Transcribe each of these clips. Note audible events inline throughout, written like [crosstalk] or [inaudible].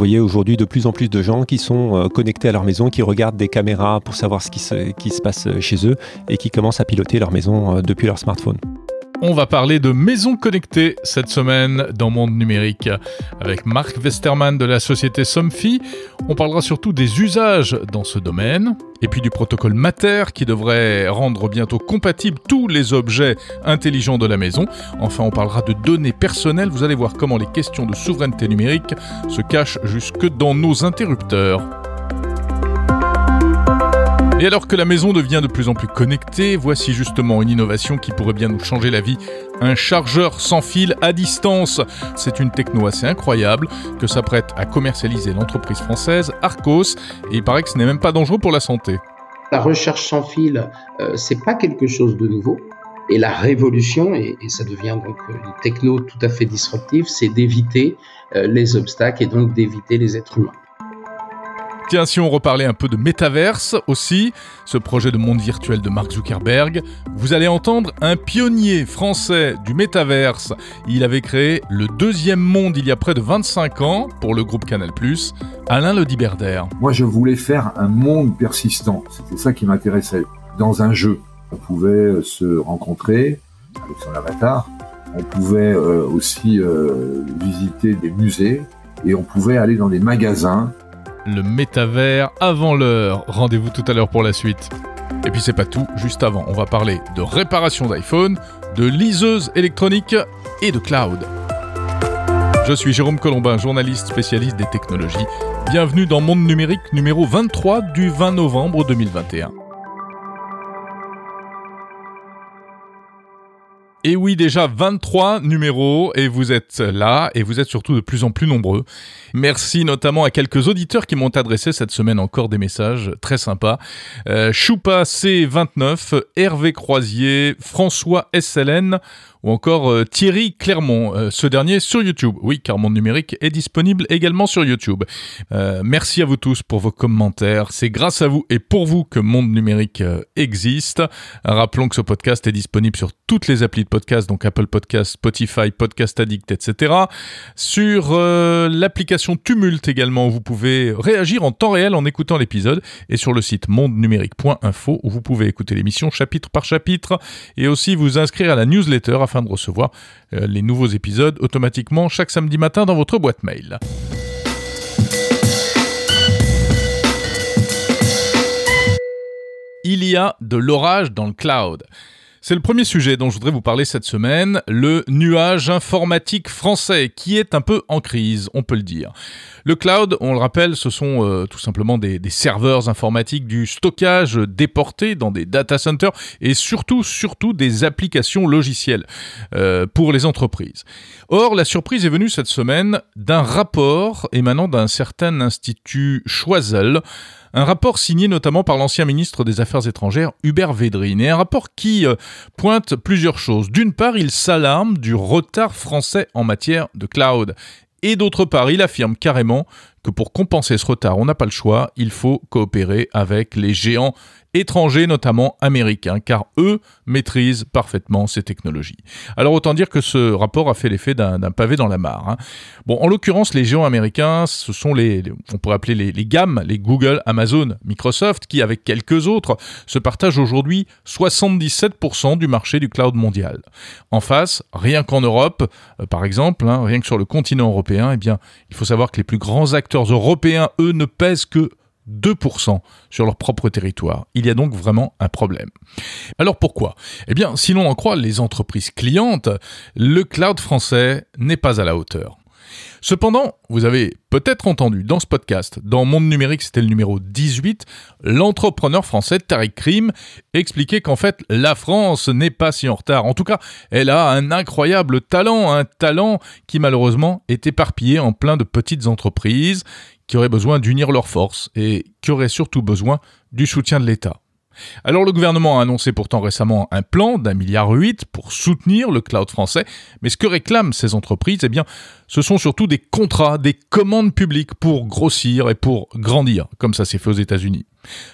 voyez aujourd'hui de plus en plus de gens qui sont connectés à leur maison, qui regardent des caméras pour savoir ce qui se, qui se passe chez eux et qui commencent à piloter leur maison depuis leur smartphone. On va parler de maisons connectées cette semaine dans Monde Numérique. Avec Marc Westermann de la société Somfy, on parlera surtout des usages dans ce domaine, et puis du protocole Mater qui devrait rendre bientôt compatibles tous les objets intelligents de la maison. Enfin, on parlera de données personnelles. Vous allez voir comment les questions de souveraineté numérique se cachent jusque dans nos interrupteurs. Et alors que la maison devient de plus en plus connectée, voici justement une innovation qui pourrait bien nous changer la vie. Un chargeur sans fil à distance. C'est une techno assez incroyable que s'apprête à commercialiser l'entreprise française Arcos et il paraît que ce n'est même pas dangereux pour la santé. La recherche sans fil, euh, c'est pas quelque chose de nouveau. Et la révolution, et, ça devient donc une techno tout à fait disruptive, c'est d'éviter euh, les obstacles et donc d'éviter les êtres humains. Tiens, si on reparlait un peu de métaverse aussi, ce projet de monde virtuel de Mark Zuckerberg, vous allez entendre un pionnier français du métaverse. Il avait créé le deuxième monde il y a près de 25 ans pour le groupe Canal+, Alain Lodiberder. Moi, je voulais faire un monde persistant. C'était ça qui m'intéressait. Dans un jeu, on pouvait se rencontrer avec son avatar. On pouvait euh, aussi euh, visiter des musées et on pouvait aller dans des magasins le métavers avant l'heure. Rendez-vous tout à l'heure pour la suite. Et puis c'est pas tout, juste avant, on va parler de réparation d'iPhone, de liseuse électronique et de cloud. Je suis Jérôme Colombin, journaliste spécialiste des technologies. Bienvenue dans Monde Numérique numéro 23 du 20 novembre 2021. Et oui, déjà 23 numéros et vous êtes là et vous êtes surtout de plus en plus nombreux. Merci notamment à quelques auditeurs qui m'ont adressé cette semaine encore des messages très sympas. Euh, Choupa C29, Hervé Croisier, François SLN, ou encore euh, Thierry Clermont, euh, ce dernier sur YouTube. Oui, car Monde Numérique est disponible également sur YouTube. Euh, merci à vous tous pour vos commentaires. C'est grâce à vous et pour vous que Monde Numérique existe. Rappelons que ce podcast est disponible sur toutes les applis de podcast, donc Apple Podcast, Spotify, Podcast Addict, etc. Sur l'application Tumult également, où vous pouvez réagir en temps réel en écoutant l'épisode, et sur le site mondenumérique.info, où vous pouvez écouter l'émission chapitre par chapitre, et aussi vous inscrire à la newsletter afin de recevoir euh, les nouveaux épisodes automatiquement chaque samedi matin dans votre boîte mail. Il y a de l'orage dans le cloud. C'est le premier sujet dont je voudrais vous parler cette semaine, le nuage informatique français, qui est un peu en crise, on peut le dire. Le cloud, on le rappelle, ce sont euh, tout simplement des, serveurs informatiques, du stockage déporté dans des data centers et surtout, surtout des applications logicielles euh, pour les entreprises. Or, la surprise est venue cette semaine d'un rapport émanant d'un certain institut Choiseul, un rapport signé notamment par l'ancien ministre des Affaires étrangères Hubert Védrine, et un rapport qui euh, pointe plusieurs choses. D'une part, il s'alarme du retard français en matière de cloud. Et d'autre part, il affirme carrément que pour compenser ce retard, on n'a pas le choix, il faut coopérer avec les géants étrangers, notamment américains, car eux maîtrisent parfaitement ces technologies. Alors autant dire que ce rapport a fait l'effet d'un pavé dans la mare. Hein. Bon, en l'occurrence, les géants américains, ce sont les, on pourrait appeler les, les gammes, les Google, Amazon, Microsoft, qui avec quelques autres se partagent aujourd'hui 77% du marché du cloud mondial. En face, rien qu'en Europe, euh, par exemple, hein, rien que sur le continent européen, eh bien, il faut savoir que les plus grands acteurs européens, eux, ne pèsent que 2% sur leur propre territoire. Il y a donc vraiment un problème. Alors pourquoi? Eh bien, si l'on en croit les entreprises clientes, le cloud français n'est pas à la hauteur. Cependant, vous avez peut-être entendu dans ce podcast, dans Monde Numérique, c'était le numéro 18, l'entrepreneur français Tariq Krim expliquer qu'en fait, la France n'est pas si en retard. En tout cas, elle a un incroyable talent, un talent qui malheureusement est éparpillé en plein de petites entreprises qui auraient besoin d'unir leurs forces et qui auraient surtout besoin du soutien de l'État. Alors le gouvernement a annoncé pourtant récemment un plan d'un milliard huit pour soutenir le cloud français, mais ce que réclament ces entreprises, eh bien, ce sont surtout des contrats, des commandes publiques pour grossir et pour grandir, comme ça s'est fait aux États-Unis.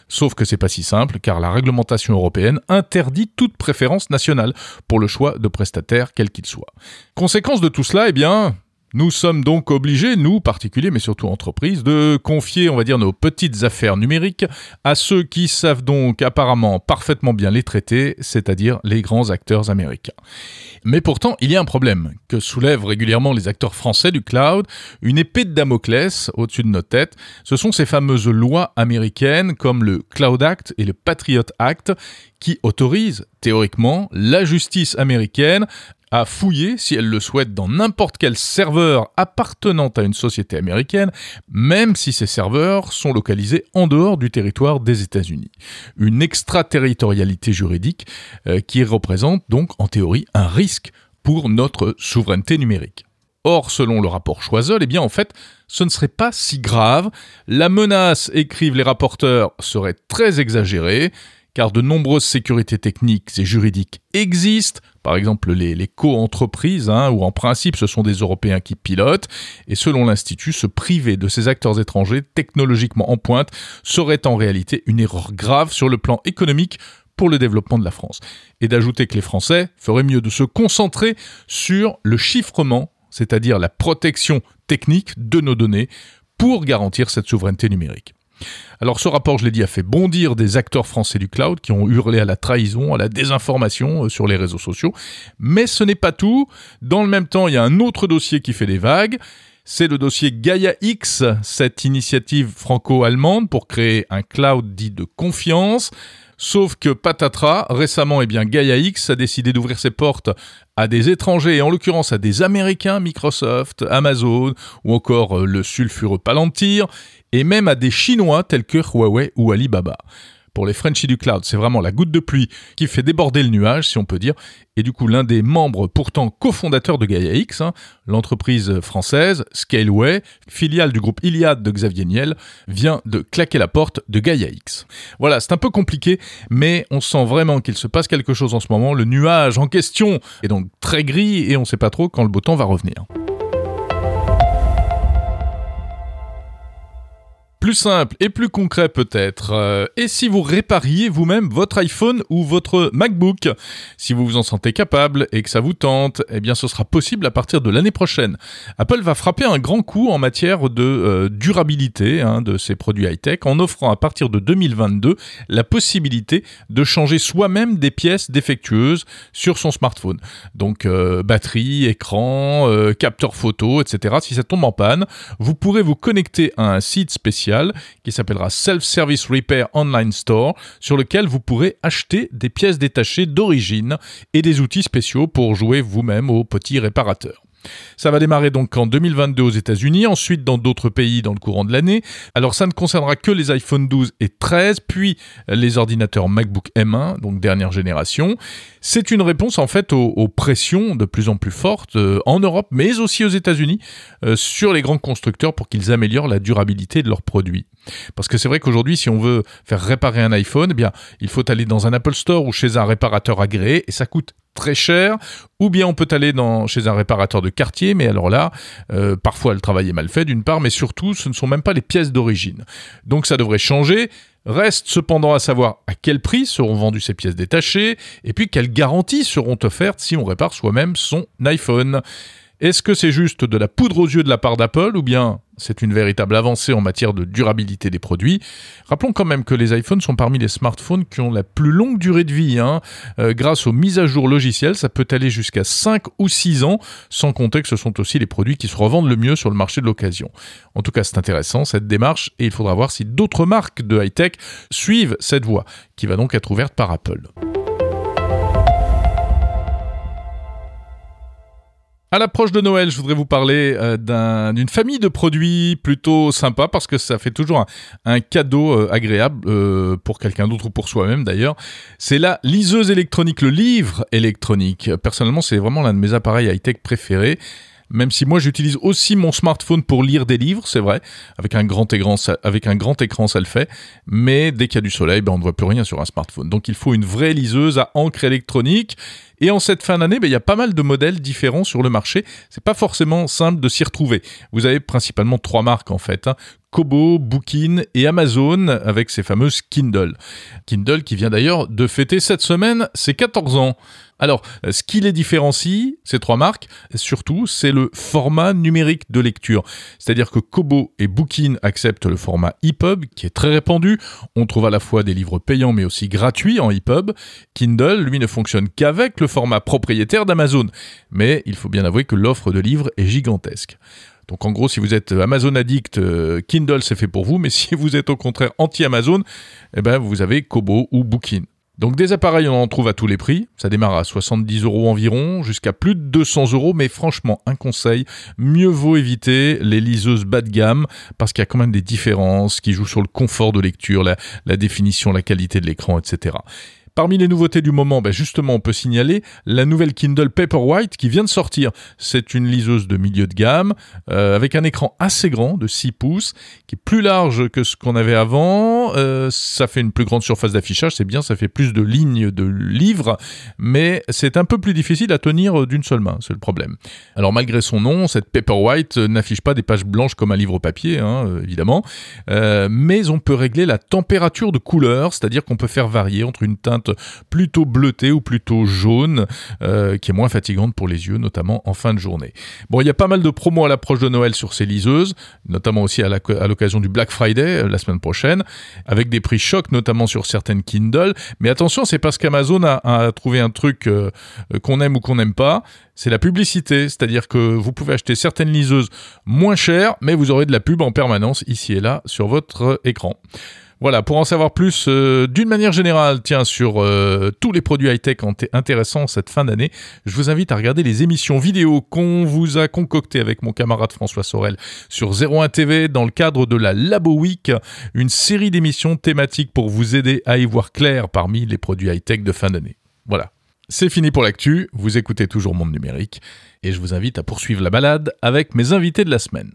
Sauf que c'est pas si simple, car la réglementation européenne interdit toute préférence nationale pour le choix de prestataires quel qu'il soit. Conséquence de tout cela, eh bien, Nous sommes donc obligés, nous particuliers, mais surtout entreprises, de confier, on va dire, nos petites affaires numériques à ceux qui savent donc apparemment parfaitement bien les traiter, c'est-à-dire les grands acteurs américains. Mais pourtant, il y a un problème que soulèvent régulièrement les acteurs français du cloud, une épée de Damoclès au-dessus de nos têtes. Ce sont ces fameuses lois américaines comme le Cloud Act et le Patriot Act qui autorisent théoriquement la justice américaine à fouiller, si elle le souhaite, dans n'importe quel serveur appartenant à une société américaine, même si ces serveurs sont localisés en dehors du territoire des États-Unis. Une extraterritorialité juridique euh, qui représente donc en théorie un risque pour notre souveraineté numérique. Or, selon le rapport Choiseul, eh bien en fait, ce ne serait pas si grave. La menace, écrivent les rapporteurs, serait très exagérée, car de nombreuses sécurités techniques et juridiques existent, par exemple les, co-entreprises, hein, où en principe ce sont des Européens qui pilotent, et selon l'Institut, se priver de ces acteurs étrangers technologiquement en pointe serait en réalité une erreur grave sur le plan économique pour le développement de la France. Et d'ajouter que les Français feraient mieux de se concentrer sur le chiffrement, c'est-à-dire la protection technique de nos données, pour garantir cette souveraineté numérique. Alors ce rapport, je l'ai dit, a fait bondir des acteurs français du cloud qui ont hurlé à la trahison, à la désinformation euh, sur les réseaux sociaux. Mais ce n'est pas tout. Dans le même temps, il y a un autre dossier qui fait des vagues. C'est le dossier Gaia X, cette initiative franco-allemande pour créer un cloud dit de confiance. Sauf que patatras, récemment, eh bien, Gaia X a décidé d'ouvrir ses portes à des étrangers, et en l'occurrence à des Américains, Microsoft, Amazon, ou encore euh, le sulfureux Palantir, et même à des Chinois tels que Huawei ou Alibaba. Pour les Frenchies du cloud, c'est vraiment la goutte de pluie qui fait déborder le nuage, si on peut dire. Et du coup, l'un des membres pourtant cofondateurs de Gaia X, hein, l'entreprise française Scaleway, filiale du groupe Iliad de Xavier Niel, vient de claquer la porte de Gaia X. Voilà, c'est un peu compliqué, mais on sent vraiment qu'il se passe quelque chose en ce moment. Le nuage en question est donc très gris et on ne sait pas trop quand le beau temps va revenir. Plus simple et plus concret peut-être. Euh, et si vous répariez vous-même votre iPhone ou votre MacBook Si vous vous en sentez capable et que ça vous tente, eh bien ce sera possible à partir de l'année prochaine. Apple va frapper un grand coup en matière de euh, durabilité hein, de ses produits high-tech en offrant à partir de 2022 la possibilité de changer soi-même des pièces défectueuses sur son smartphone. Donc euh, batterie, écran, capteur photo, etc. Si ça tombe en panne, vous pourrez vous connecter à un site spécial qui s'appellera Self-Service Repair Online Store, sur lequel vous pourrez acheter des pièces détachées d'origine et des outils spéciaux pour jouer vous-même au petit réparateur. Ça va démarrer donc en 2022 aux États-Unis, ensuite dans d'autres pays dans le courant de l'année. Alors ça ne concernera que les iPhone 12 et 13, puis les ordinateurs MacBook M1, donc dernière génération. C'est une réponse en fait aux, pressions de plus en plus fortes euh, en Europe, mais aussi aux États-Unis, euh, sur les grands constructeurs pour qu'ils améliorent la durabilité de leurs produits. Parce que c'est vrai qu'aujourd'hui, si on veut faire réparer un iPhone, eh bien, il faut aller dans un Apple Store ou chez un réparateur agréé et ça coûte très cher, ou bien on peut aller chez un réparateur de quartier, mais alors là, euh, parfois le travail est mal fait d'une part, mais surtout ce ne sont même pas les pièces d'origine. Donc ça devrait changer. Reste cependant à savoir à quel prix seront vendues ces pièces détachées, et puis quelles garanties seront offertes si on répare soi-même son iPhone. Est-ce que c'est juste de la poudre aux yeux de la part d'Apple ou bien c'est une véritable avancée en matière de durabilité des produits? Rappelons quand même que les iPhones sont parmi les smartphones qui ont la plus longue durée de vie. Hein. Euh, grâce aux mises à jour logicielles, ça peut aller jusqu'à 5 ou 6 ans, sans compter que ce sont aussi les produits qui se revendent le mieux sur le marché de l'occasion. En tout cas, c'est intéressant cette démarche et il faudra voir si d'autres marques de high-tech suivent cette voie, qui va donc être ouverte par Apple. À l'approche de Noël, je voudrais vous parler euh, d'une famille de produits plutôt sympa parce que ça fait toujours un, cadeau euh, agréable euh, pour quelqu'un d'autre ou pour soi-même d'ailleurs. C'est la liseuse électronique, le livre électronique. Personnellement, c'est vraiment l'un de mes appareils high-tech préférés. Même si moi j'utilise aussi mon smartphone pour lire des livres, c'est vrai, avec un grand écran, ça, le fait, mais dès qu'il y a du soleil, ben on ne voit plus rien sur un smartphone. Donc il faut une vraie liseuse à encre électronique Et en cette fin d'année, ben, il y a pas mal de modèles différents sur le marché. C'est pas forcément simple de s'y retrouver. Vous avez principalement trois marques en fait. Hein. Kobo, Bookin et Amazon avec ces fameuses Kindle. Kindle qui vient d'ailleurs de fêter cette semaine ses 14 ans. Alors, ce qui les différencie, ces trois marques, surtout, c'est le format numérique de lecture. C'est-à-dire que Kobo et Bookin acceptent le format EPUB, qui est très répandu. On trouve à la fois des livres payants mais aussi gratuits en EPUB. Kindle, lui, ne fonctionne qu'avec le format propriétaire d'Amazon. Mais il faut bien avouer que l'offre de livres est gigantesque. Donc en gros, si vous êtes Amazon addict, euh, Kindle c'est fait pour vous, mais [laughs] si vous êtes au contraire anti-Amazon, eh ben vous avez Kobo ou Bookin. Donc des appareils, on en trouve à tous les prix. Ça démarre à 70 euros environ, jusqu'à plus de 200 euros. Mais franchement, un conseil, mieux vaut éviter les liseuses bas de gamme, parce qu'il y a quand même des différences qui jouent sur le confort de lecture, la, la définition, la qualité de l'écran, etc. Parmi les nouveautés du moment, ben justement, on peut signaler la nouvelle Kindle Paperwhite qui vient de sortir. C'est une liseuse de milieu de gamme euh, avec un écran assez grand de 6 pouces qui est plus large que ce qu'on avait avant. Euh, ça fait une plus grande surface d'affichage, c'est bien, ça fait plus de lignes de livres, mais c'est un peu plus difficile à tenir d'une seule main, c'est le problème. Alors malgré son nom, cette Paperwhite n'affiche pas des pages blanches comme un livre papier, hein, évidemment, euh, mais on peut régler la température de couleur, c'est-à-dire qu'on peut faire varier entre une teinte plutôt bleutée ou plutôt jaune, euh, qui est moins fatigante pour les yeux, notamment en fin de journée. Bon, il y a pas mal de promos à l'approche de Noël sur ces liseuses, notamment aussi à l'occasion du Black Friday euh, la semaine prochaine, avec des prix chocs, notamment sur certaines Kindle. Mais attention, c'est parce qu'Amazon a, trouvé un truc euh, qu'on aime ou qu'on n'aime pas, c'est la publicité, c'est-à-dire que vous pouvez acheter certaines liseuses moins chères, mais vous aurez de la pub en permanence ici et là sur votre écran. Voilà, pour en savoir plus euh, d'une manière générale, tiens, sur euh, tous les produits high-tech intéressants cette fin d'année, je vous invite à regarder les émissions vidéo qu'on vous a concoctées avec mon camarade François Sorel sur 01 TV dans le cadre de la Labo Week, une série d'émissions thématiques pour vous aider à y voir clair parmi les produits high-tech de fin d'année. Voilà. C'est fini pour l'actu, vous écoutez toujours Monde Numérique, et je vous invite à poursuivre la balade avec mes invités de la semaine.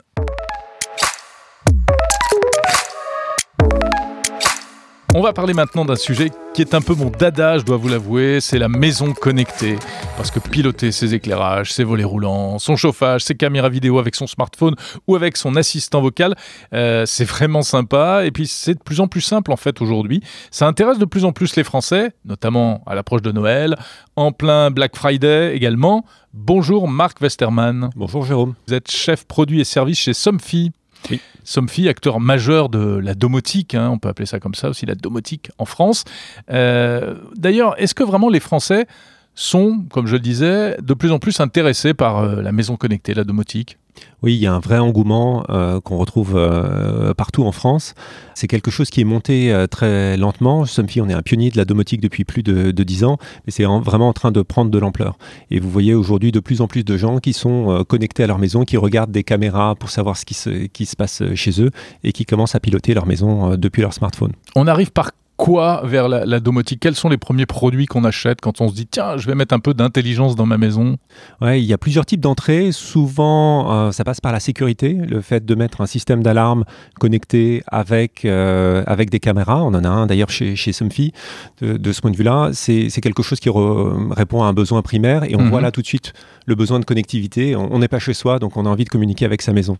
On va parler maintenant d'un sujet qui est un peu mon dada, je dois vous l'avouer, c'est la maison connectée. Parce que piloter ses éclairages, ses volets roulants, son chauffage, ses caméras vidéo avec son smartphone ou avec son assistant vocal, euh, c'est vraiment sympa. Et puis c'est de plus en plus simple en fait aujourd'hui. Ça intéresse de plus en plus les Français, notamment à l'approche de Noël, en plein Black Friday également. Bonjour Marc Westermann. Bonjour Jérôme. Vous êtes chef produit et service chez Somfy. Oui. Somfy, acteur majeur de la domotique, hein, on peut appeler ça comme ça aussi, la domotique en France. Euh, d'ailleurs, est-ce que vraiment les Français sont, comme je le disais, de plus en plus intéressés par euh, la maison connectée, la domotique oui, il y a un vrai engouement euh, qu'on retrouve euh, partout en France. C'est quelque chose qui est monté euh, très lentement. Somfy, on est un pionnier de la domotique depuis plus de, dix 10 ans, mais c'est vraiment en train de prendre de l'ampleur. Et vous voyez aujourd'hui de plus en plus de gens qui sont connectés à leur maison, qui regardent des caméras pour savoir ce qui se, qui se passe chez eux et qui commencent à piloter leur maison depuis leur smartphone. On arrive par quoi vers la, domotique? Quels sont les premiers produits qu'on achète quand on se dit tiens, je vais mettre un peu d'intelligence dans ma maison? Ouais, il y a plusieurs types d'entrées. Souvent, euh, ça passe par la sécurité, le fait de mettre un système d'alarme connecté avec, euh, avec des caméras. On en a un d'ailleurs chez, chez Somfy. De, ce point de vue-là, c'est quelque chose qui répond à un besoin primaire et on mhm. voit là tout de suite le besoin de connectivité. On n'est pas chez soi, donc on a envie de communiquer avec sa maison.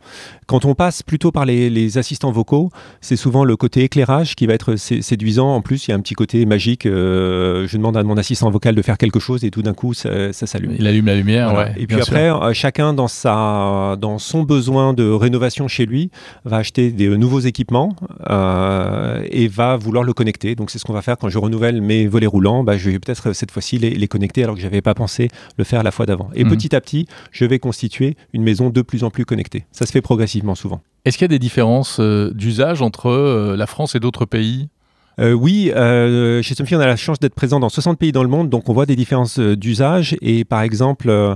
Quand on passe plutôt par les, les assistants vocaux, c'est souvent le côté éclairage qui va être séduisant en plus, il y a un petit côté magique. Euh, je demande à mon assistant vocal de faire quelque chose et tout d'un coup, ça, s'allume. Il allume la lumière. Ouais, et puis après, euh, chacun dans, sa, dans son besoin de rénovation chez lui va acheter des nouveaux équipements euh, et va vouloir le connecter. Donc c'est ce qu'on va faire quand je renouvelle mes volets roulants. Bah, je vais peut-être cette fois-ci les, connecter alors que je n'avais pas pensé le faire la fois d'avant. Et mhm. petit à petit, je vais constituer une maison de plus en plus connectée. Ça se fait progressivement souvent. Est-ce qu'il y a des différences d'usage entre la France et d'autres pays? Euh, oui, euh, chez Somfy, on a la chance d'être présent dans 60 pays dans le monde, donc on voit des différences euh, d'usage. Et par exemple,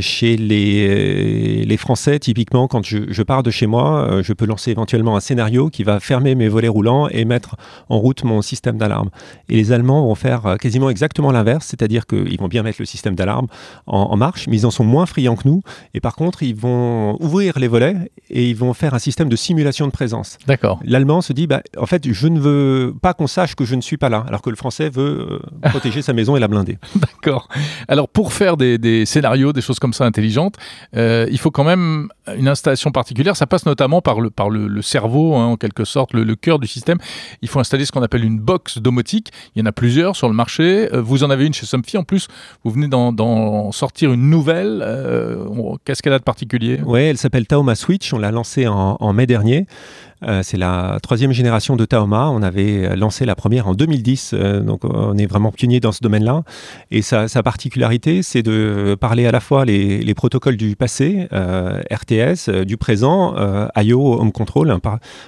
chez les, les Français, typiquement, quand je, je pars de chez moi, je peux lancer éventuellement un scénario qui va fermer mes volets roulants et mettre en route mon système d'alarme. Et les Allemands vont faire quasiment exactement l'inverse, c'est-à-dire qu'ils vont bien mettre le système d'alarme en, en, marche, mais ils en sont moins friands que nous. Et par contre, ils vont ouvrir les volets et ils vont faire un système de simulation de présence. D'accord. L'allemand se dit, bah, en fait, je ne veux pas qu'on sache que je ne suis pas là, alors que le français veut euh, protéger sa maison et la blinder. [laughs] D'accord. Alors, pour faire des, des, scénarios, des choses comme ça intelligentes, euh, il faut quand même une installation particulière. Ça passe notamment par le, par le, cerveau, hein, en quelque sorte, le, cœur du système. Il faut installer ce qu'on appelle une box domotique. Il y en a plusieurs sur le marché. Euh, vous en avez une chez Somfy. En plus, vous venez d'en sortir une nouvelle. Euh, Qu'est-ce qu'elle a de particulier? Oui, elle s'appelle Taoma Switch. On l'a lancée en mai dernier. Euh, c'est la troisième génération de Taoma. On avait lancé la première en 2010, euh, donc on est vraiment pionnier dans ce domaine-là. Et sa, sa particularité, c'est de parler à la fois les, les protocoles du passé, euh, RTS, euh, du présent, euh, IO, Home Control, un,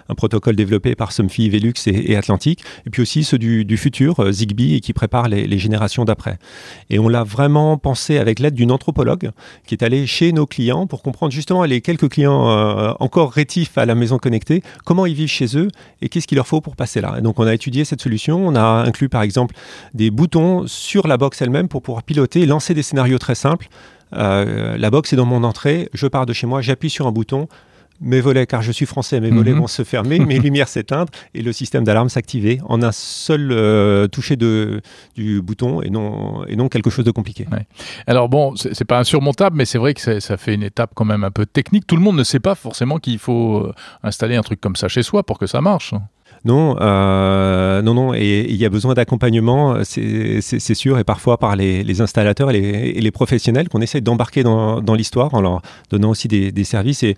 un, protocole développé par Somfy, Velux et, et, Atlantic, et puis aussi ceux du, du futur, euh, Zigbee, et qui prépare les, les générations d'après. Et on l'a vraiment pensé avec l'aide d'une anthropologue qui est allée chez nos clients pour comprendre justement les quelques clients encore rétifs à la maison connectée comment ils vivent chez eux et qu'est-ce qu'il leur faut pour passer là. Donc on a étudié cette solution, on a inclus par exemple des boutons sur la box elle-même pour pouvoir piloter lancer des scénarios très simples. Euh, la box est dans mon entrée, je pars de chez moi, j'appuie sur un bouton, mes volets, car je suis français, mes volets mm -hmm. vont se fermer, mes [laughs] lumières s'éteindre et le système d'alarme s'activer en un seul euh, toucher de, du bouton et non, et non quelque chose de compliqué. Ouais. Alors bon, c'est pas insurmontable, mais c'est vrai que ça fait une étape quand même un peu technique. Tout le monde ne sait pas forcément qu'il faut euh, installer un truc comme ça chez soi pour que ça marche. Non, euh, non, non, et il y a besoin d'accompagnement, c'est sûr, et parfois par les, les installateurs et les, et les professionnels qu'on essaie d'embarquer dans, dans l'histoire en leur donnant aussi des, des services. Et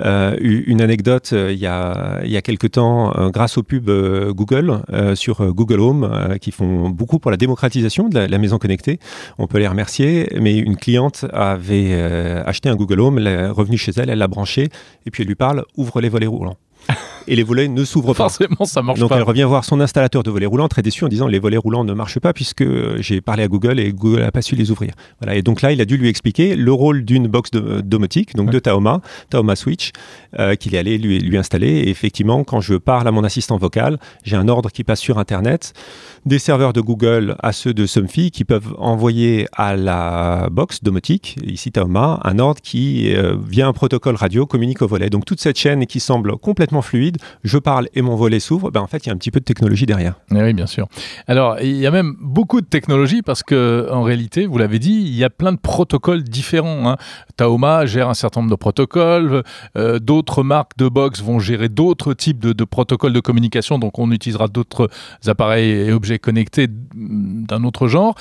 euh, une anecdote, euh, il y a, il y a quelque temps, euh, grâce aux pubs euh, Google sur Google Home, qui font beaucoup pour la démocratisation de la, la, maison connectée, on peut les remercier, mais une cliente avait acheté un Google Home, elle est revenue chez elle, elle l'a branché, et puis elle lui parle, ouvre les volets roulants et les volets ne s'ouvrent pas. Forcément, ça marche Donc pas. elle revient voir son installateur de volets roulants très déçu en disant les volets roulants ne marchent pas puisque j'ai parlé à Google et Google n'a pas su les ouvrir. Voilà. Et donc là, il a dû lui expliquer le rôle d'une box de, domotique, donc ouais. de Taoma, Taoma Switch, euh, qu'il est allé lui, lui installer. Et effectivement, quand je parle à mon assistant vocal, j'ai un ordre qui passe sur Internet des serveurs de Google à ceux de Somfy qui peuvent envoyer à la box domotique, ici Taoma, un ordre qui, euh, via un protocole radio, communique au volet. Donc toute cette chaîne qui semble complètement fluide, je parle et mon volet s'ouvre, ben en fait il y a un petit peu de technologie derrière. Et oui, bien sûr. Alors il y a même beaucoup de technologie parce que en réalité, vous l'avez dit, il y a plein de protocoles différents. Hein. Taoma gère un certain nombre de protocoles, euh, d'autres marques de box vont gérer d'autres types de, de protocoles de communication, donc on utilisera d'autres appareils et objets connectés d'un autre genre.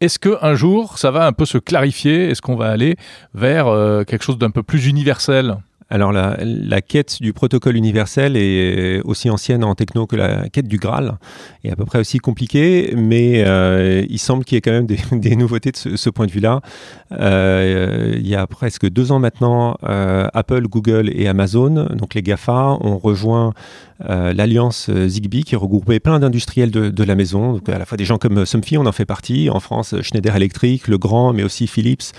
Est-ce qu'un jour, ça va un peu se clarifier? Est-ce qu'on va aller vers euh, quelque chose d'un peu plus universel? Alors la, quête du protocole universel est aussi ancienne en techno que la quête du Graal, est à peu près aussi compliquée, mais euh, il semble qu'il y ait quand même des, [laughs] nouveautés de ce, point de vue-là. Euh, il y a presque deux ans maintenant, euh, Apple, Google et Amazon, donc les GAFA, ont rejoint euh, l'alliance Zigbee qui regroupait plein d'industriels de, la maison, donc à la fois des gens comme Somfy, on en fait partie, en France Schneider Electric, Legrand, mais aussi Philips,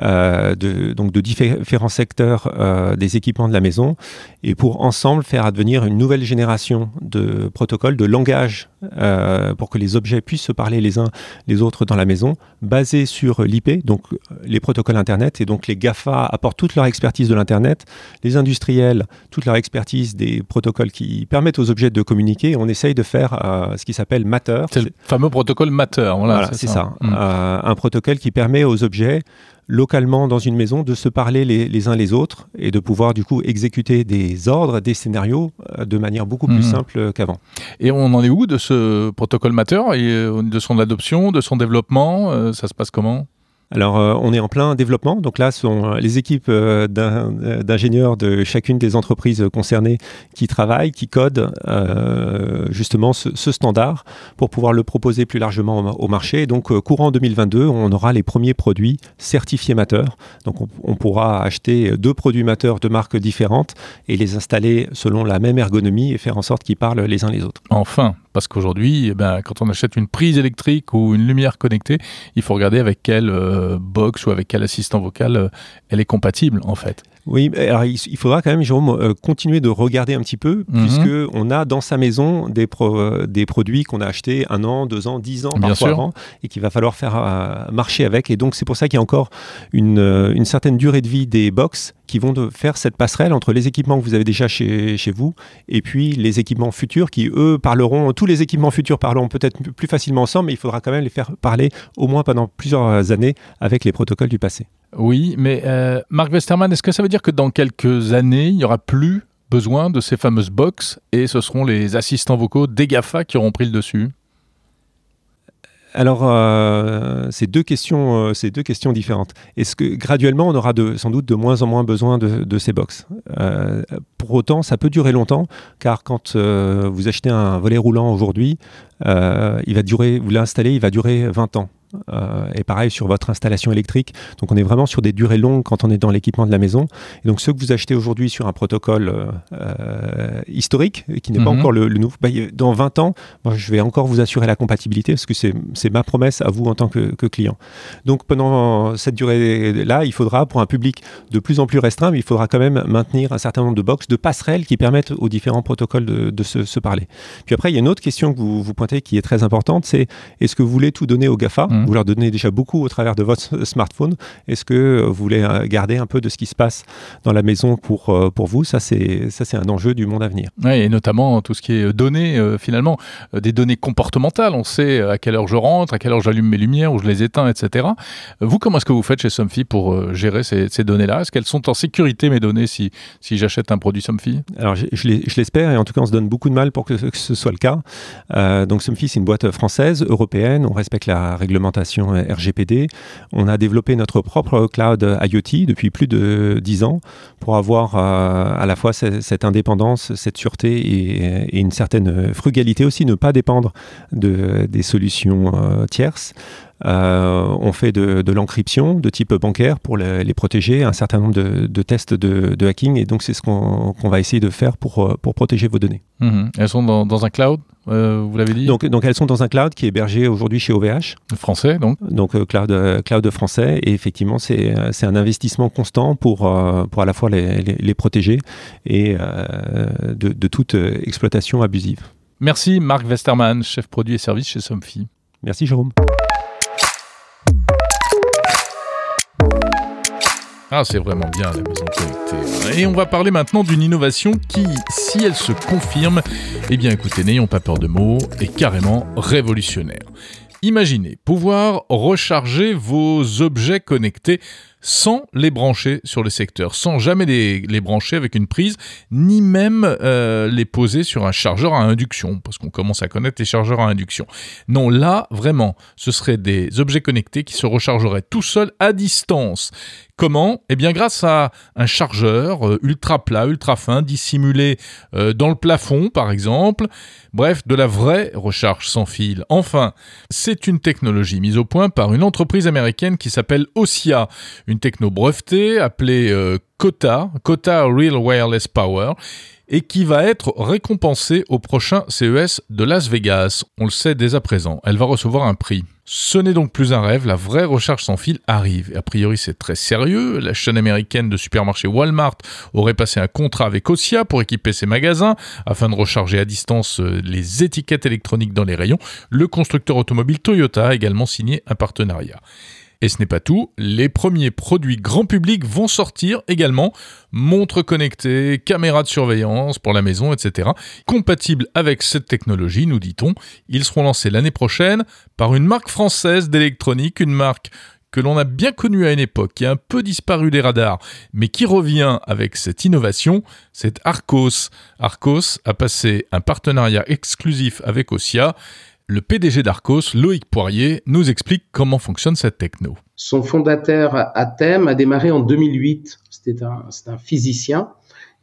euh, de, donc de différents secteurs euh, équipements de la maison, et pour ensemble faire advenir une nouvelle génération de protocoles, de langage, euh, pour que les objets puissent se parler les uns les autres dans la maison, basés sur l'IP, donc les protocoles Internet, et donc les GAFA apportent toute leur expertise de l'Internet, les industriels, toute leur expertise des protocoles qui permettent aux objets de communiquer, on essaye de faire euh, ce qui s'appelle Matter. C'est le fameux protocole Matter, voilà, voilà c'est ça. ça. Mmh. Euh, un protocole qui permet aux objets localement dans une maison de se parler les, les, uns les autres et de pouvoir du coup exécuter des ordres, des scénarios euh, de manière beaucoup plus mmh. simple qu'avant. Et on en est où de ce protocole Matter et euh, de son adoption, de son développement euh, Ça se passe comment? Alors, euh, on est en plein développement. Donc là, ce sont les équipes euh, d'ingénieurs de chacune des entreprises concernées qui travaillent, qui codent euh, justement ce, standard pour pouvoir le proposer plus largement au, marché. Donc, euh, courant 2022, on aura les premiers produits certifiés mateurs. Donc, on, pourra acheter deux produits mateurs de marques différentes et les installer selon la même ergonomie et faire en sorte qu'ils parlent les uns les autres. Enfin, parce qu'aujourd'hui, eh ben, quand on achète une prise électrique ou une lumière connectée, il faut regarder avec quelle euh, box ou avec quel assistant vocal elle est compatible en fait. Oui, alors il, faudra quand même, Jérôme, continuer de regarder un petit peu, mhm. puisque on a dans sa maison des, des produits qu'on a achetés un an, deux ans, dix ans, parfois avant, et qu'il va falloir faire marcher avec. Et donc c'est pour ça qu'il y a encore une, une certaine durée de vie des box qui vont de faire cette passerelle entre les équipements que vous avez déjà chez, chez vous et puis les équipements futurs qui, eux, parleront, tous les équipements futurs parleront peut-être plus facilement ensemble, mais il faudra quand même les faire parler au moins pendant plusieurs années avec les protocoles du passé. Oui, mais euh, Marc Westermann, est-ce que ça veut dire que dans quelques années, il n'y aura plus besoin de ces fameuses box et ce seront les assistants vocaux des GAFA qui auront pris le dessus? Alors, euh, c'est deux questions, euh, deux questions différentes. Est-ce que graduellement, on aura sans doute de moins en moins besoin de, ces box? Euh, Pour autant, ça peut durer longtemps, car quand vous achetez un volet roulant aujourd'hui, il va vous l'installez, il va durer 20 ans. Euh, et pareil sur votre installation électrique. Donc on est vraiment sur des durées longues quand on est dans l'équipement de la maison. Et donc ceux que vous achetez aujourd'hui sur un protocole euh, euh, historique, qui n'est pas mhm. encore le, nouveau, bah, dans 20 ans, moi, je vais encore vous assurer la compatibilité parce que c'est ma promesse à vous en tant que, client. Donc pendant cette durée-là, il faudra pour un public de plus en plus restreint, mais il faudra quand même maintenir un certain nombre de box, de passerelles qui permettent aux différents protocoles de, se, parler. Puis après, il y a une autre question que vous, vous pointez qui est très importante, c'est est-ce que vous voulez tout donner aux GAFA mhm. Vous leur donnez déjà beaucoup au travers de votre [laughs] smartphone. Est-ce que vous voulez euh, garder un peu de ce qui se passe dans la maison pour, euh, pour vous? Ça, c'est un enjeu du monde à venir. Oui, et notamment tout ce qui est données, euh, finalement, des données comportementales. On sait à quelle heure je rentre, à quelle heure j'allume mes lumières ou je les éteins, etc. Vous, comment est-ce que vous faites chez Somfy pour gérer ces, ces données-là? Est-ce qu'elles sont en sécurité, mes données, si, si j'achète un produit Somfy? Alors, je, je l'espère, et en tout cas, on se donne beaucoup de mal pour que, que ce soit le cas. donc, Somfy, c'est une boîte française, européenne. On respecte la réglementation RGPD. On a développé notre propre cloud IoT depuis plus de 10 ans pour avoir euh, à la fois cette, indépendance, cette sûreté et, une certaine frugalité aussi, ne pas dépendre de, des solutions euh, tierces. Euh, on fait de, l'encryption de type bancaire pour les, protéger, un certain nombre de, tests de, hacking, et donc c'est ce qu'on va essayer de faire pour, pour protéger vos données. Mhm. Elles sont dans, un cloud, euh, vous l'avez dit donc, donc elles sont dans un cloud qui est hébergé aujourd'hui chez OVH. Français donc Donc euh, cloud, cloud français, et effectivement c'est un investissement constant pour, pour à la fois les, les, protéger et de, toute exploitation abusive. Merci Marc Westermann, chef produit et service chez Somfy. Merci Jérôme. Ah, c'est vraiment bien la maison connectée. Et on va parler maintenant d'une innovation qui, si elle se confirme, eh bien écoutez, n'ayons pas peur de mots, est carrément révolutionnaire. Imaginez pouvoir recharger vos objets connectés sans les brancher sur le secteur, sans jamais les, brancher avec une prise, ni même euh, les poser sur un chargeur à induction, parce qu'on commence à connaître les chargeurs à induction. Non, là, vraiment, ce seraient des objets connectés qui se rechargeraient tout seuls à distance. Comment Eh bien grâce à un chargeur euh, ultra plat, ultra fin, dissimulé euh, dans le plafond par exemple. Bref, de la vraie recharge sans fil. Enfin, c'est une technologie mise au point par une entreprise américaine qui s'appelle Osia, une techno brevetée appelée euh, Kota, Kota Real Wireless Power, et qui va être récompensée au prochain CES de Las Vegas. On le sait dès à présent, elle va recevoir un prix. Ce n'est donc plus un rêve, la vraie recharge sans fil arrive. A priori, c'est très sérieux. La chaîne américaine de supermarché Walmart aurait passé un contrat avec Osia pour équiper ses magasins afin de recharger à distance euh, les étiquettes électroniques dans les rayons. Le constructeur automobile Toyota a également signé un partenariat. Et ce n'est pas tout, les premiers produits grand public vont sortir également, montres connectées, caméras de surveillance pour la maison, etc. Compatibles avec cette technologie, nous dit-on, ils seront lancés l'année prochaine par une marque française d'électronique, une marque que l'on a bien connue à une époque, qui a un peu disparu des radars, mais qui revient avec cette innovation, c'est Arcos. Arcos a passé un partenariat exclusif avec Osia le PDG d'Arcos, Loïc Poirier, nous explique comment fonctionne cette techno. Son fondateur, Athème, a démarré en 2008. C'était un, physicien.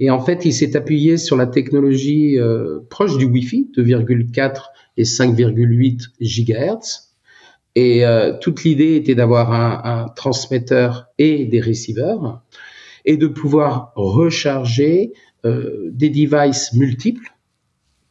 Et en fait, il s'est appuyé sur la technologie euh, proche du Wi-Fi, 2,4 et 5,8 GHz. Et euh, toute l'idée était d'avoir un, un, transmetteur et des receivers et de pouvoir recharger euh, des devices multiples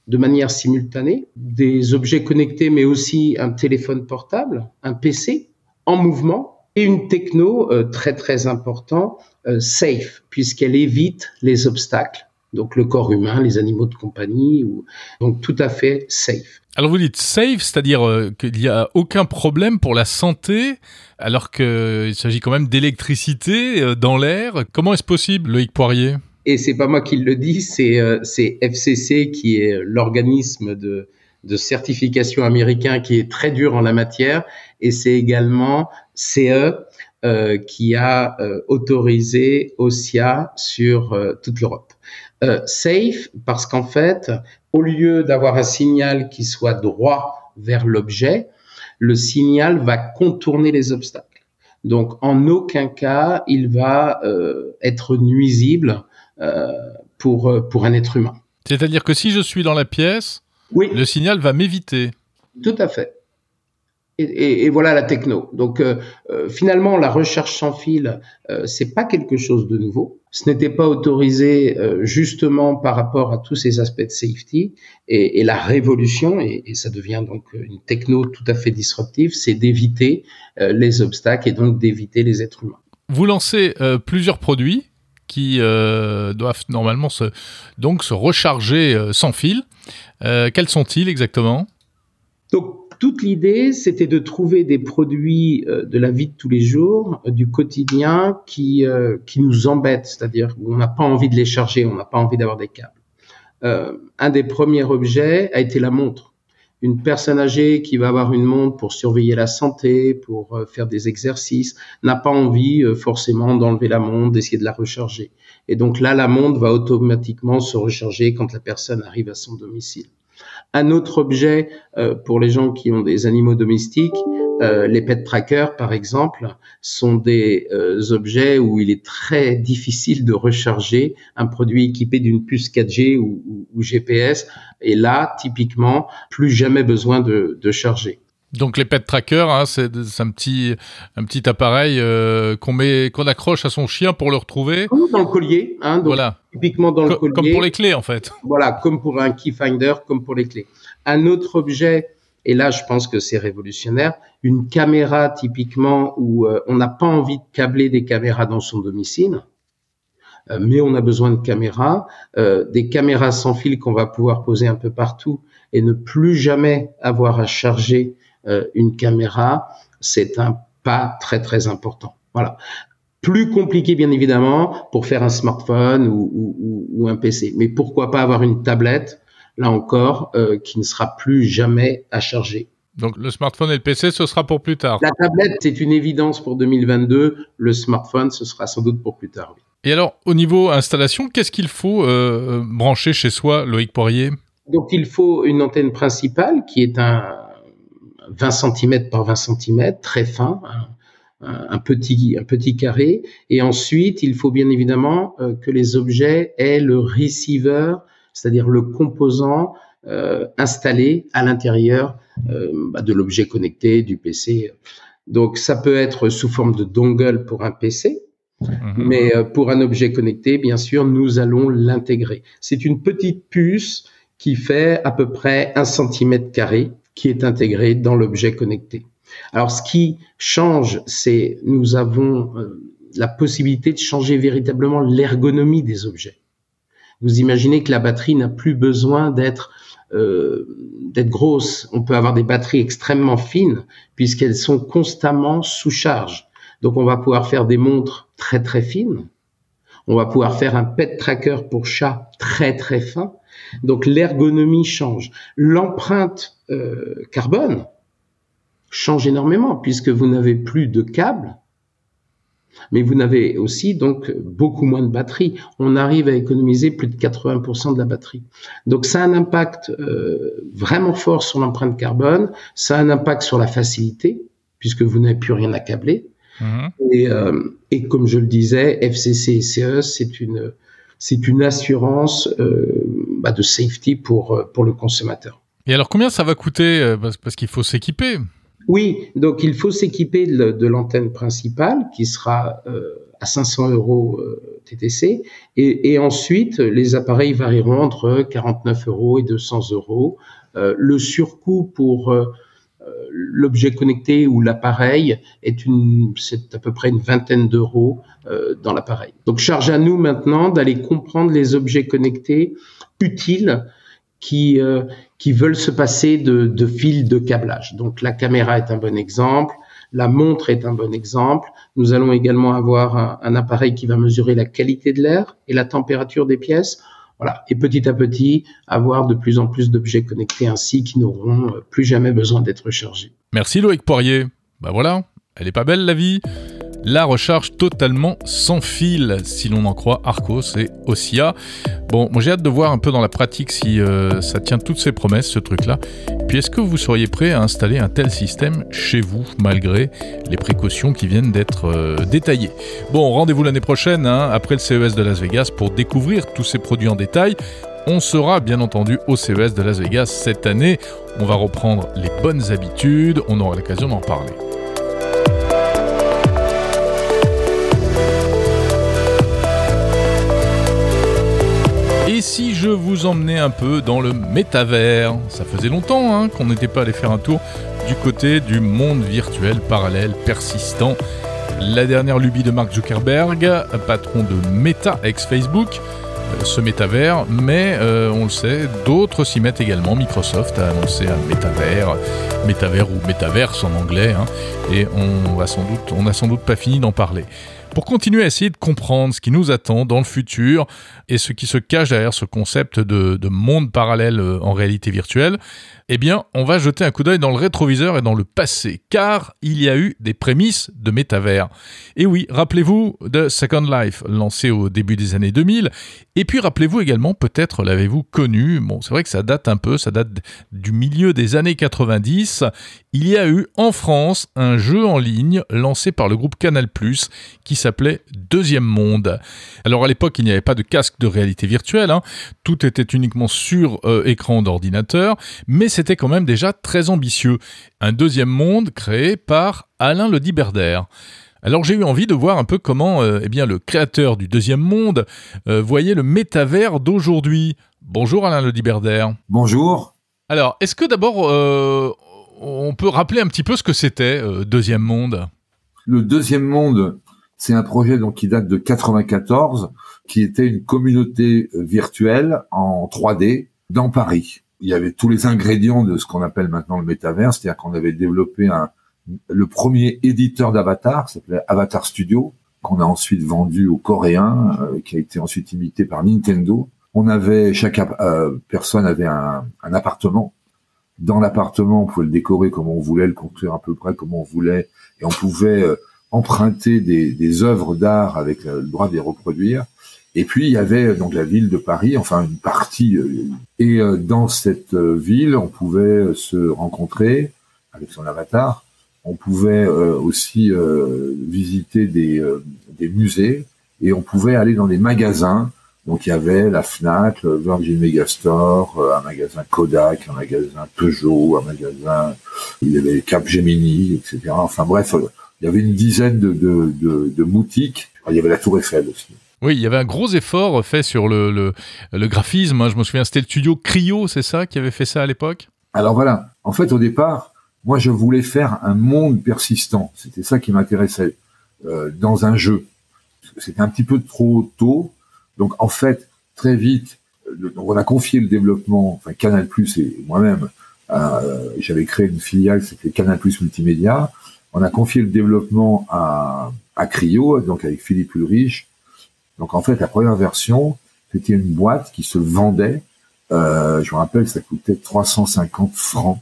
de manière simultanée, des objets connectés, mais aussi un téléphone portable, un PC en mouvement, Et une techno très très important, safe, puisqu'elle évite les obstacles. Donc le corps humain, les animaux de compagnie, ou... donc tout à fait safe. Alors vous dites safe, c'est-à-dire euh, qu'il n'y a aucun problème pour la santé, alors qu'il s'agit quand même d'électricité euh, dans l'air. Comment est-ce possible, Loïc Poirier? Et c'est pas moi qui le dis, c'est euh, FCC qui est l'organisme de, de certification américain qui est très dur en la matière, et c'est également CE euh, qui a autorisé OSIA sur toute l'Europe. safe parce qu'en fait, au lieu d'avoir un signal qui soit droit vers l'objet, le signal va contourner les obstacles. Donc, en aucun cas, il va euh, être nuisible euh, pour, euh, pour un être humain. C'est-à-dire que si je suis dans la pièce, oui. le signal va m'éviter. Tout à fait. Et, voilà la techno. Donc euh, euh, finalement, la recherche sans fil, euh, c'est pas quelque chose de nouveau. Ce n'était pas autorisé justement par rapport à tous ces aspects de safety. Et, la révolution, et, ça devient donc une techno tout à fait disruptive, c'est d'éviter les obstacles et donc d'éviter les êtres humains. Vous lancez plusieurs produits qui doivent normalement se, donc se recharger sans fil. quels sont-ils exactement? Donc, toute l'idée, c'était de trouver des produits euh, de la vie de tous les jours, euh, du quotidien, qui, euh, qui nous embêtent, c'est-à-dire où on n'a pas envie de les charger, on n'a pas envie d'avoir des câbles. un des premiers objets a été la montre. Une personne âgée qui va avoir une montre pour surveiller la santé, pour faire des exercices, n'a pas envie forcément d'enlever la montre, d'essayer de la recharger. Et donc là, la montre va automatiquement se recharger quand la personne arrive à son domicile. Un autre objet euh, pour les gens qui ont des animaux domestiques, euh, les pet trackers par exemple, sont des euh, objets où il est très difficile de recharger un produit équipé d'une puce 4G ou, GPS. Et là, typiquement, plus jamais besoin de, de charger. Donc les pet trackers, hein, c'est un petit un petit appareil euh, qu'on met qu'on accroche à son chien pour le retrouver. Comme dans le collier, hein, donc voilà. Typiquement dans le collier. Comme pour les clés en fait. Voilà, comme pour un key finder, comme pour les clés. Un autre objet, et là je pense que c'est révolutionnaire, une caméra typiquement où euh, on n'a pas envie de câbler des caméras dans son domicile. Euh, mais on a besoin de caméras, des caméras sans fil qu'on va pouvoir poser un peu partout et ne plus jamais avoir à charger euh, une caméra, c'est un pas très très important. Voilà. Plus compliqué bien évidemment pour faire un smartphone ou, un PC. Mais pourquoi pas avoir une tablette, là encore, euh, qui ne sera plus jamais à charger. Donc le smartphone et le PC, ce sera pour plus tard. La tablette, c'est une évidence pour 2022. Le smartphone, ce sera sans doute pour plus tard. Et alors, au niveau installation, qu'est-ce qu'il faut euh, brancher chez soi, Loïc Poirier? Donc il faut une antenne principale qui est un, 20 cm par 20 cm, très fin, un, petit, un petit carré. Et ensuite, il faut bien évidemment euh, que les objets aient le receiver, c'est-à-dire le composant euh, installé à l'intérieur euh, bah, de l'objet connecté, du PC. Donc ça peut être sous forme de dongle pour un PC, mhm. mais pour un objet connecté, bien sûr, nous allons l'intégrer. C'est une petite puce qui fait à peu près un centimètre carré qui est intégré dans l'objet connecté. Alors ce qui change, c'est nous avons euh, la possibilité de changer véritablement l'ergonomie des objets. Vous imaginez que la batterie n'a plus besoin d'être euh, d'être grosse. On peut avoir des batteries extrêmement fines puisqu'elles sont constamment sous charge. Donc on va pouvoir faire des montres très très fines. On va pouvoir faire un pet tracker pour chat très très fin. Donc l'ergonomie change. L'empreinte euh, carbone change énormément puisque vous n'avez plus de câbles, mais vous n'avez aussi donc beaucoup moins de batterie. On arrive à économiser plus de 80% de la batterie. Donc ça a un impact euh, vraiment fort sur l'empreinte carbone, ça a un impact sur la facilité puisque vous n'avez plus rien à câbler. Et, euh, et, comme je le disais, FCC et CE, c'est une c'est une assurance bah, de safety pour pour le consommateur. Et alors combien ça va coûter euh, Parce, qu'il faut s'équiper? Oui, donc il faut s'équiper de, l'antenne principale qui sera euh, à 500 euros euh, TTC. Et, ensuite, les appareils varieront entre 49 euros et 200 euros. le surcoût pour l'objet connecté ou l'appareil est une, c'est à peu près une vingtaine d'euros dans l'appareil. Donc charge à nous maintenant d'aller comprendre les objets connectés utiles qui qui veulent se passer de, de fils de câblage. Donc la caméra est un bon exemple, la montre est un bon exemple. Nous allons également avoir un, appareil qui va mesurer la qualité de l'air et la température des pièces. Voilà. Et petit à petit, avoir de plus en plus d'objets connectés ainsi qui n'auront plus jamais besoin d'être chargés. Merci Loïc Poirier. Ben voilà, elle est pas belle la vie la recharge totalement sans fil, si l'on en croit Arcos et Ossia. Bon, moi j'ai hâte de voir un peu dans la pratique si euh, ça tient toutes ses promesses, ce truc-là. Puis est-ce que vous seriez prêt à installer un tel système chez vous, malgré les précautions qui viennent d'être euh, détaillées? Bon, rendez-vous l'année prochaine, hein, après le CES de Las Vegas, pour découvrir tous ces produits en détail. On sera bien entendu au CES de Las Vegas cette année. On va reprendre les bonnes habitudes, on aura l'occasion d'en parler. Et si je vous emmenais un peu dans le métavers? Ça faisait longtemps hein, qu'on n'était pas allé faire un tour du côté du monde virtuel parallèle persistant. La dernière lubie de Mark Zuckerberg, patron de Meta ex-Facebook, euh, ce métavers, mais euh, on le sait, d'autres s'y mettent également. Microsoft a annoncé un métavers, métavers ou métaverse en anglais, hein, et on va sans doute, on n'a sans doute pas fini d'en parler. Pour continuer à essayer de comprendre ce qui nous attend dans le futur et ce qui se cache derrière ce concept de, de monde parallèle euh, en réalité virtuelle, eh bien, on va jeter un coup d'œil dans le rétroviseur et dans le passé, car il y a eu des prémices de métavers. Et oui, rappelez-vous de Second Life, lancé au début des années 2000, et puis rappelez-vous également, peut-être l'avez-vous connu, bon, c'est vrai que ça date un peu, ça date du milieu des années 90, il y a eu en France un jeu en ligne lancé par le groupe Canal+, qui s'appelait Deuxième Monde. Alors à l'époque, il n'y avait pas de casque de réalité virtuelle, hein. tout était uniquement sur euh, écran d'ordinateur, mais c'était quand même déjà très ambitieux. Un deuxième monde créé par Alain Le Diberder. Alors j'ai eu envie de voir un peu comment euh, eh bien, le créateur du deuxième monde euh, voyait le métavers d'aujourd'hui. Bonjour Alain Le Diberder. Bonjour. Alors, est-ce que d'abord euh, on peut rappeler un petit peu ce que c'était Deuxième Monde? Le Deuxième Monde, c'est un projet donc qui date de 94, qui était une communauté virtuelle en 3D dans Paris il y avait tous les ingrédients de ce qu'on appelle maintenant le métavers, c'est-à-dire qu'on avait développé un, le premier éditeur d'Avatar, s'appelait Avatar Studio, qu'on a ensuite vendu aux Coréens, euh, qui a été ensuite imité par Nintendo. On avait chaque euh, personne avait un, un appartement. Dans l'appartement, on pouvait le décorer comme on voulait, le construire à peu près comme on voulait, et on pouvait euh, emprunter des, des œuvres d'art avec le droit de les reproduire. Et puis il y avait donc la ville de Paris, enfin une partie. Euh, et euh, dans cette euh, ville, on pouvait se rencontrer avec son avatar. On pouvait aussi visiter des, musées et on pouvait aller dans des magasins. Donc il y avait la Fnac, le Virgin Megastore, un magasin Kodak, un magasin Peugeot, un magasin, il y avait Capgemini, etc. Enfin bref, il y avait une dizaine de boutiques. Il y avait la Tour Eiffel aussi. Oui, il y avait un gros effort fait sur le, le, graphisme. Hein. Je me souviens, c'était le studio Cryo, c'est ça, qui avait fait ça à l'époque? Alors voilà, en fait, au départ, moi, je voulais faire un monde persistant. C'était ça qui m'intéressait euh, dans un jeu. C'était un petit peu trop tôt. Donc, en fait, très vite, on a confié le développement, enfin Canal Plus et moi-même, euh, j'avais créé une filiale, c'était Canal Plus Multimédia. On a confié le développement à, à Cryo, donc avec Philippe Ulrich, donc en fait, la première version, c'était une boîte qui se vendait. Euh, je me rappelle, ça coûtait 350 francs.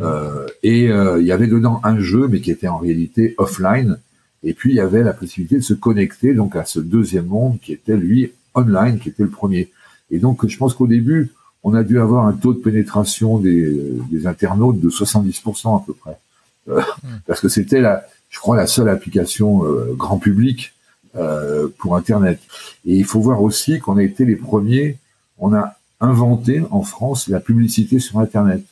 Euh, et euh, il y avait dedans un jeu, mais qui était en réalité offline. Et puis il y avait la possibilité de se connecter donc à ce deuxième monde qui était lui online, qui était le premier. Et donc je pense qu'au début, on a dû avoir un taux de pénétration des, des internautes de 70% à peu près, euh, hmm. parce que c'était la, je crois, la seule application euh, grand public euh, pour Internet. Et il faut voir aussi qu'on a été les premiers, on a inventé en France la publicité sur Internet.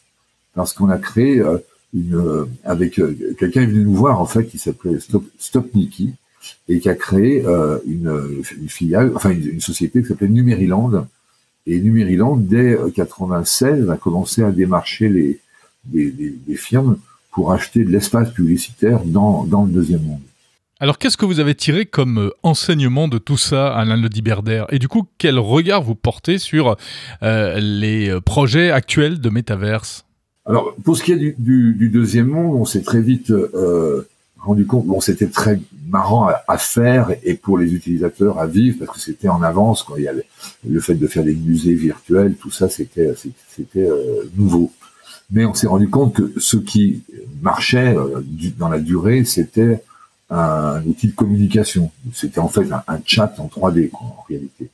Parce qu'on a créé euh, une, euh, avec quelqu'un est venu nous voir en fait qui s'appelait Stop, Stop Niki et qui a créé une, filiale, enfin une, société qui s'appelait Numériland. Et Numériland, dès 96, a commencé à démarcher les, les, les, les firmes pour acheter de l'espace publicitaire dans, dans le deuxième monde. Alors, qu'est-ce que vous avez tiré comme euh, enseignement de tout ça, Alain Le Diberder? Et du coup, quel regard vous portez sur euh, les euh, projets actuels de métaverse Alors, pour ce qui est du, deuxième monde, on s'est très vite rendu compte, bon, c'était très marrant à, faire et pour les utilisateurs à vivre parce que c'était en avance. Quand il y avait le fait de faire des musées virtuels, tout ça, c'était nouveau. Mais on s'est rendu compte que ce qui marchait dans la durée, c'était un outil de communication. C'était en fait un, chat en 3D quoi, en réalité.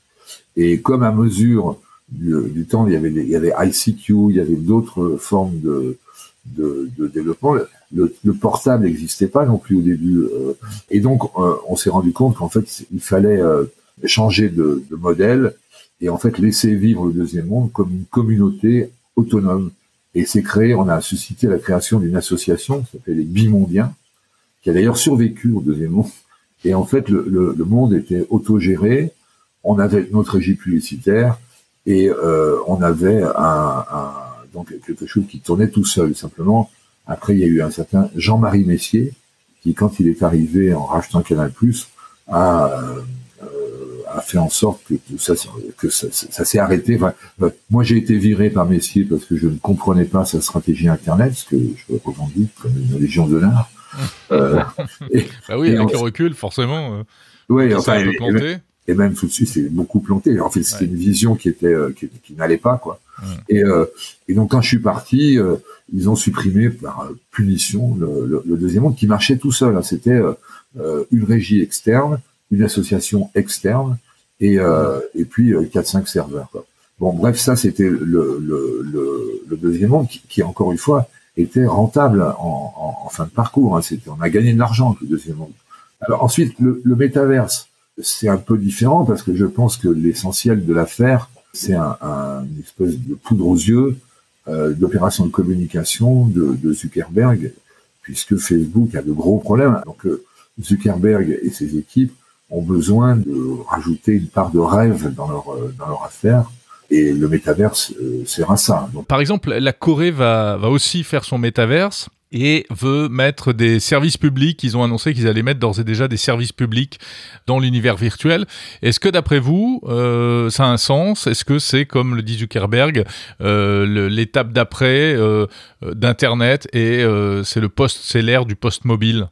Et comme à mesure du, du temps, il y avait il y avait ICQ, il y avait d'autres formes de, de, de développement. Le, le portable n'existait pas non plus au début, euh, et donc euh, on s'est rendu compte qu'en fait il fallait euh, changer de, de modèle et en fait laisser vivre le deuxième monde comme une communauté autonome. Et c'est créé, on a suscité la création d'une association qui s'appelle les Bimondiens, qui a d'ailleurs survécu au deuxième monde. Et en fait, le, le, le monde était autogéré. On avait notre régie publicitaire et euh, on avait un, un, donc quelque chose qui tournait tout seul. Simplement, après, il y a eu un certain Jean-Marie Messier qui, quand il est arrivé en rachetant Canal+, a, euh, a fait en sorte que ça, que ça, ça s'est arrêté. Euh, moi, j'ai été viré par Messier parce que je ne comprenais pas sa stratégie Internet, ce que je revendique comme une légion de Euh, [laughs] et, bah oui, avec le recul, forcément. Euh, oui, enfin, et, et, même tout de suite, c'est beaucoup planté. En fait, c'était ouais. une vision qui était euh, qui, qui n'allait pas, quoi. Ouais. Et, euh, et donc, quand je suis parti, euh, ils ont supprimé par punition le, le, le, deuxième monde qui marchait tout seul. Hein. C'était une régie externe, une association externe, et, et puis 4-5 serveurs. Quoi. Bon, bref, ça, c'était le, le, le, le, deuxième monde qui, qui, encore une fois, était rentable en, en, en fin de parcours. Hein. C'était, on a gagné de l'argent le deuxième monde. Alors ensuite, le, le métaverse, c'est un peu différent parce que je pense que l'essentiel de l'affaire, c'est un, un, une espèce de poudre aux yeux euh, d'opération de communication de, de, Zuckerberg, puisque Facebook a de gros problèmes. Donc euh, Zuckerberg et ses équipes ont besoin de rajouter une part de rêve dans leur, euh, dans leur affaire et le métaverse euh, sert à ça. Donc. Par exemple, la Corée va, va aussi faire son métaverse et veut mettre des services publics. Ils ont annoncé qu'ils allaient mettre d'ores et déjà des services publics dans l'univers virtuel. Est-ce que d'après vous, euh, ça a un sens? Est-ce que c'est, comme le dit Zuckerberg, euh, l'étape d'après euh, d'Internet et c'est le post, c'est l'ère du post mobile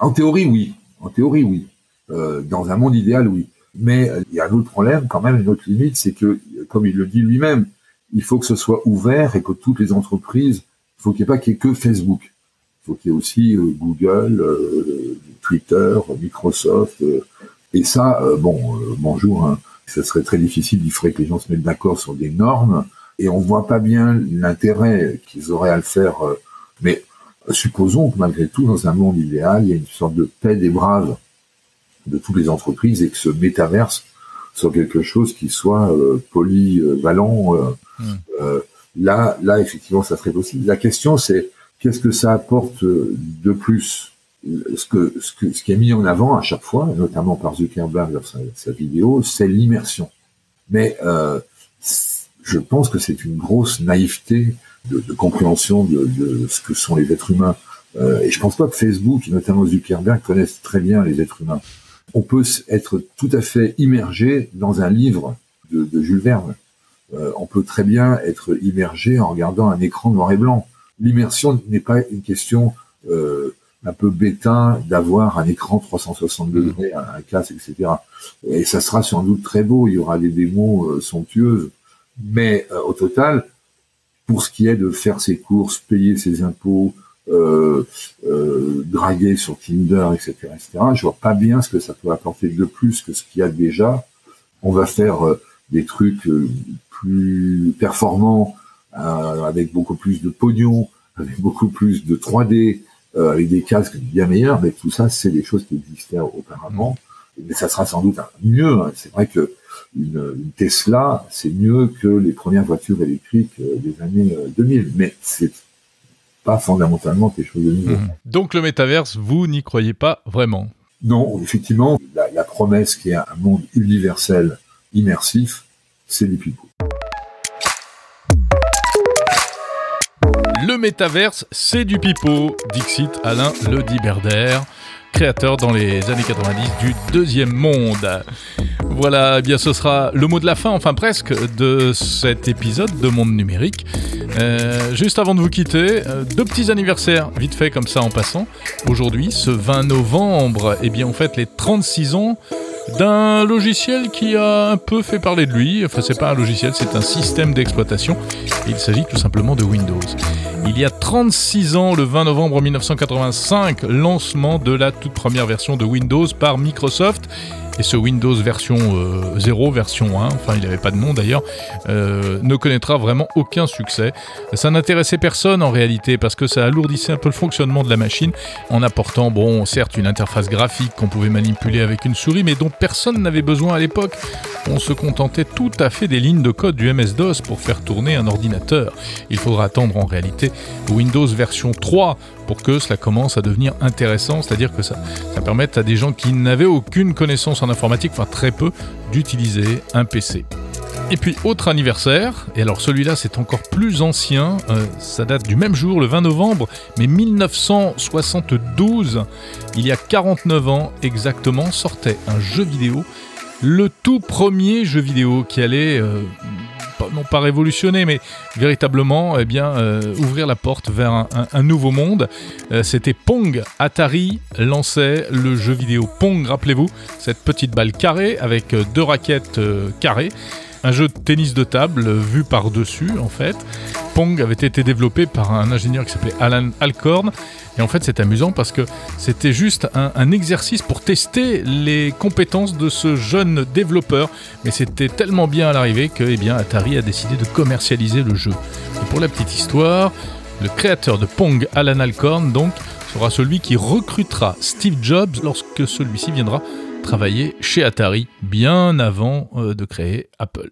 En théorie, oui. En théorie, oui. Dans un monde idéal, oui. Mais il y a un autre problème, quand même, une autre limite, c'est que, comme il le dit lui-même, il faut que ce soit ouvert et que toutes les entreprises, il faut qu'il n'y ait pas qu'il y ait que Facebook. Il faut qu'il y ait aussi euh, Google, euh, Twitter, Microsoft. Euh, et ça, bon, bonjour, hein, ça serait très difficile, il faudrait que les gens se mettent d'accord sur des normes. Et on voit pas bien l'intérêt qu'ils auraient à le faire. mais supposons que malgré tout, dans un monde idéal, il y a une sorte de paix des braves de toutes les entreprises et que ce métaverse soit quelque chose qui soit euh, polyvalent. Euh, mmh. euh, là, là, effectivement, ça serait possible. La question, c'est qu'est-ce que ça apporte de plus? Ce, que, ce, que, ce qui est mis en avant à chaque fois, notamment par Zuckerberg dans sa, sa vidéo, c'est l'immersion. Mais euh, je pense que c'est une grosse naïveté de, de compréhension de, de, ce que sont les êtres humains. Euh, et je pense pas que Facebook, et notamment Zuckerberg, connaissent très bien les êtres humains on peut être tout à fait immergé dans un livre de, de Jules Verne. Euh, on peut très bien être immergé en regardant un écran noir et blanc. L'immersion n'est pas une question euh, un peu bêta d'avoir un écran 360 degrés, un, un casque, etc. Et ça sera sans doute très beau, il y aura des démos euh, somptueuses. Mais au total, pour ce qui est de faire ses courses, payer ses impôts, euh, euh, draguer sur Tinder, etc., etc. Je vois pas bien ce que ça peut apporter de plus que ce qu'il y a déjà. On va faire euh, des trucs euh, plus performants, euh, avec beaucoup plus de pognon, avec [laughs] beaucoup plus de 3D, avec des casques bien meilleurs. Mais tout ça, c'est des choses qui existaient auparavant. Mais ça sera sans doute mieux. Hein. C'est vrai que une, une Tesla, c'est mieux que les premières voitures électriques des années 2000. Mais c'est pas fondamentalement quelque chose de nouveau. Mmh. Donc le métaverse, vous n'y croyez pas vraiment Non, effectivement, la, la, promesse qui est un monde universel, immersif, c'est les pipeaux. Le métaverse, c'est du pipeau, Dixit Alain Le Diberder créateur dans les années 90 du deuxième monde. Voilà, eh bien ce sera le mot de la fin, enfin presque, de cet épisode de Monde Numérique. Euh, juste avant de vous quitter, euh, deux petits anniversaires, vite fait comme ça en passant. Aujourd'hui, ce 20 novembre, eh bien on fête les 36 ans d'un logiciel qui a un peu fait parler de lui. Enfin, c'est pas un logiciel, c'est un système d'exploitation. Il s'agit tout simplement de Windows. Il y a 36 ans, le 20 novembre 1985, lancement de la toute première version de Windows par Microsoft. Et ce Windows version 0, euh, version 1, enfin il n'avait pas de nom d'ailleurs, euh, ne connaîtra vraiment aucun succès. Ça n'intéressait personne en réalité parce que ça alourdissait un peu le fonctionnement de la machine en apportant, bon, certes une interface graphique qu'on pouvait manipuler avec une souris, mais dont personne n'avait besoin à l'époque. On se contentait tout à fait des lignes de code du MS-DOS pour faire tourner un ordinateur. Il faudra attendre en réalité Windows version 3 pour que cela commence à devenir intéressant, c'est-à-dire que ça, ça permette à des gens qui n'avaient aucune connaissance en informatique, enfin très peu, d'utiliser un PC. Et puis autre anniversaire, et alors celui-là c'est encore plus ancien, euh, ça date du même jour, le 20 novembre, mais 1972, il y a 49 ans exactement, sortait un jeu vidéo, le tout premier jeu vidéo qui allait euh, non pas révolutionner, mais véritablement eh euh, ouvrir la porte vers un, nouveau monde. Euh, c'était Pong. Atari lançait le jeu vidéo Pong, rappelez-vous, cette petite balle carrée avec euh, deux raquettes carrées. Un jeu de tennis de table vu par-dessus en fait. Pong avait été développé par un ingénieur qui s'appelait Alan Alcorn et en fait, c'est amusant parce que c'était juste un, exercice pour tester les compétences de ce jeune développeur. Mais c'était tellement bien à l'arrivée que eh bien, Atari a décidé de commercialiser le jeu. Et pour la petite histoire, le créateur de Pong, Alan Alcorn, donc, sera celui qui recrutera Steve Jobs lorsque celui-ci viendra travailler chez Atari, bien avant euh, de créer Apple.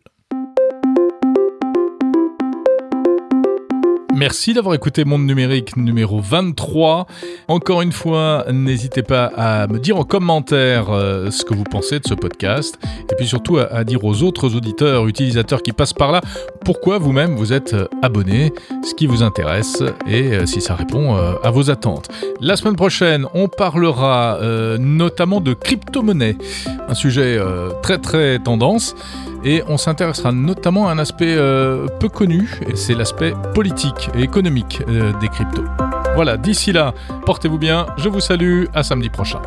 Merci d'avoir écouté Monde Numérique numéro 23. Encore une fois, n'hésitez pas à me dire en commentaire euh, ce que vous pensez de ce podcast. Et puis surtout à, dire aux autres auditeurs, utilisateurs qui passent par là, pourquoi vous-même vous êtes euh, abonné, ce qui vous intéresse et euh, si ça répond à vos attentes. La semaine prochaine, on parlera notamment de crypto-monnaie. Un sujet très très tendance. Et on s'intéressera notamment à un aspect euh, peu connu, et c'est l'aspect politique et économique euh, des cryptos. Voilà, d'ici là, portez-vous bien, je vous salue, à samedi prochain.